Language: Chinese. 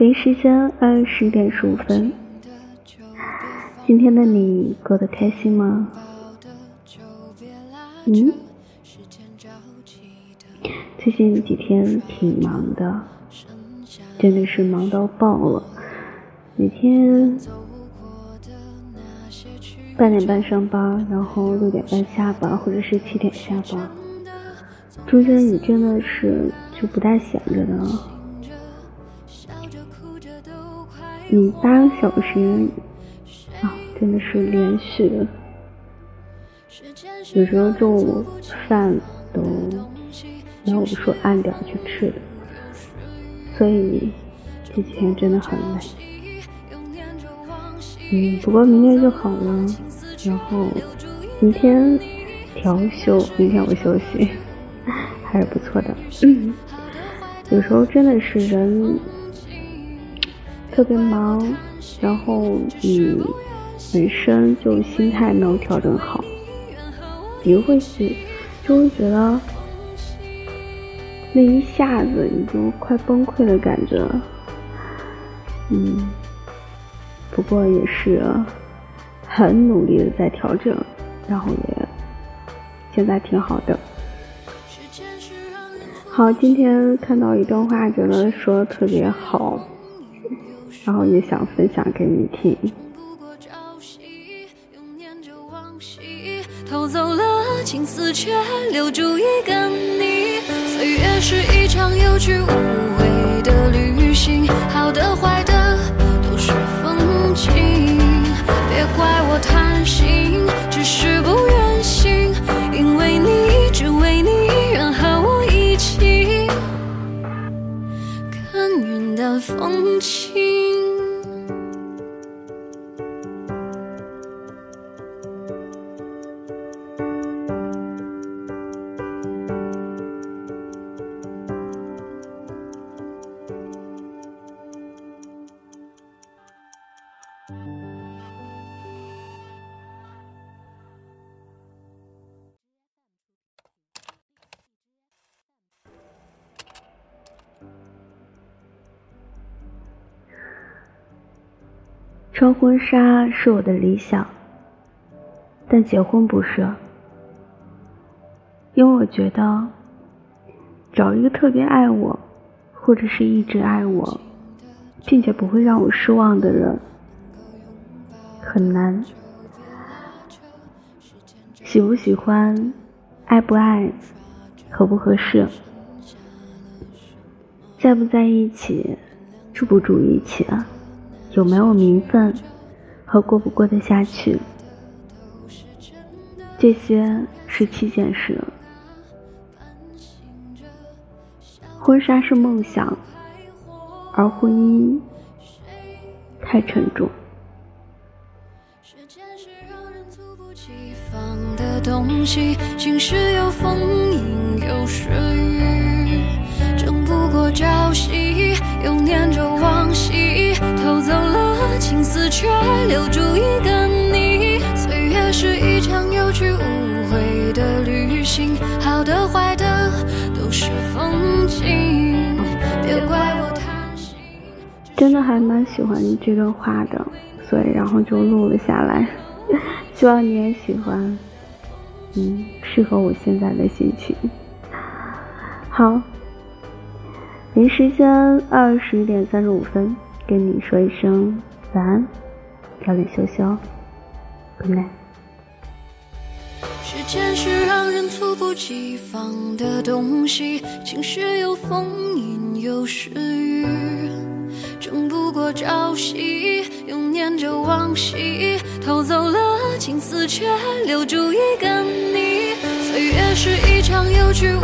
北京时间二十点十五分，今天的你过得开心吗？嗯，最近几天挺忙的，真的是忙到爆了，每天八点半上班，然后六点半下班，或者是七点下班，中间你真的是就不带闲着的。你八个小时啊，真的是连续的，有时候中午饭都没有说按点去吃的，所以这几天真的很累。嗯，不过明天就好了，然后明天调休，明天我休息，还是不错的。有时候真的是人。特别忙，然后你本身就心态没有调整好，你会去就会觉得那一下子你就快崩溃的感觉。嗯，不过也是很努力的在调整，然后也现在挺好的。好，今天看到一段话，觉得说的特别好。然后也想分享给你听。偷走了青丝，却留住一个你。岁月是一场有去无穿婚纱是我的理想，但结婚不是，因为我觉得找一个特别爱我，或者是一直爱我，并且不会让我失望的人很难。喜不喜欢，爱不爱，合不合适，在不在一起，住不住一起啊？有没有名分和过不过得下去，这些是七件事。婚纱是梦想，而婚姻太沉重。时间是让人猝不及防的东西，晴时有风。却留住一个你。岁月是一场有去无回的旅行，好的坏的都是风景。别怪我贪心。真的还蛮喜欢这段话的，所以然后就录了下来，希望你也喜欢。嗯，适合我现在的心情。好，北京时间二十点三十五分。跟你说一声晚安，早点休息哦，Good night。时间是让人猝不及防的东西，晴时有风，阴有时雨，争不过朝夕，又念着往昔，偷走了青丝，却留住一个你。岁月是一场有去无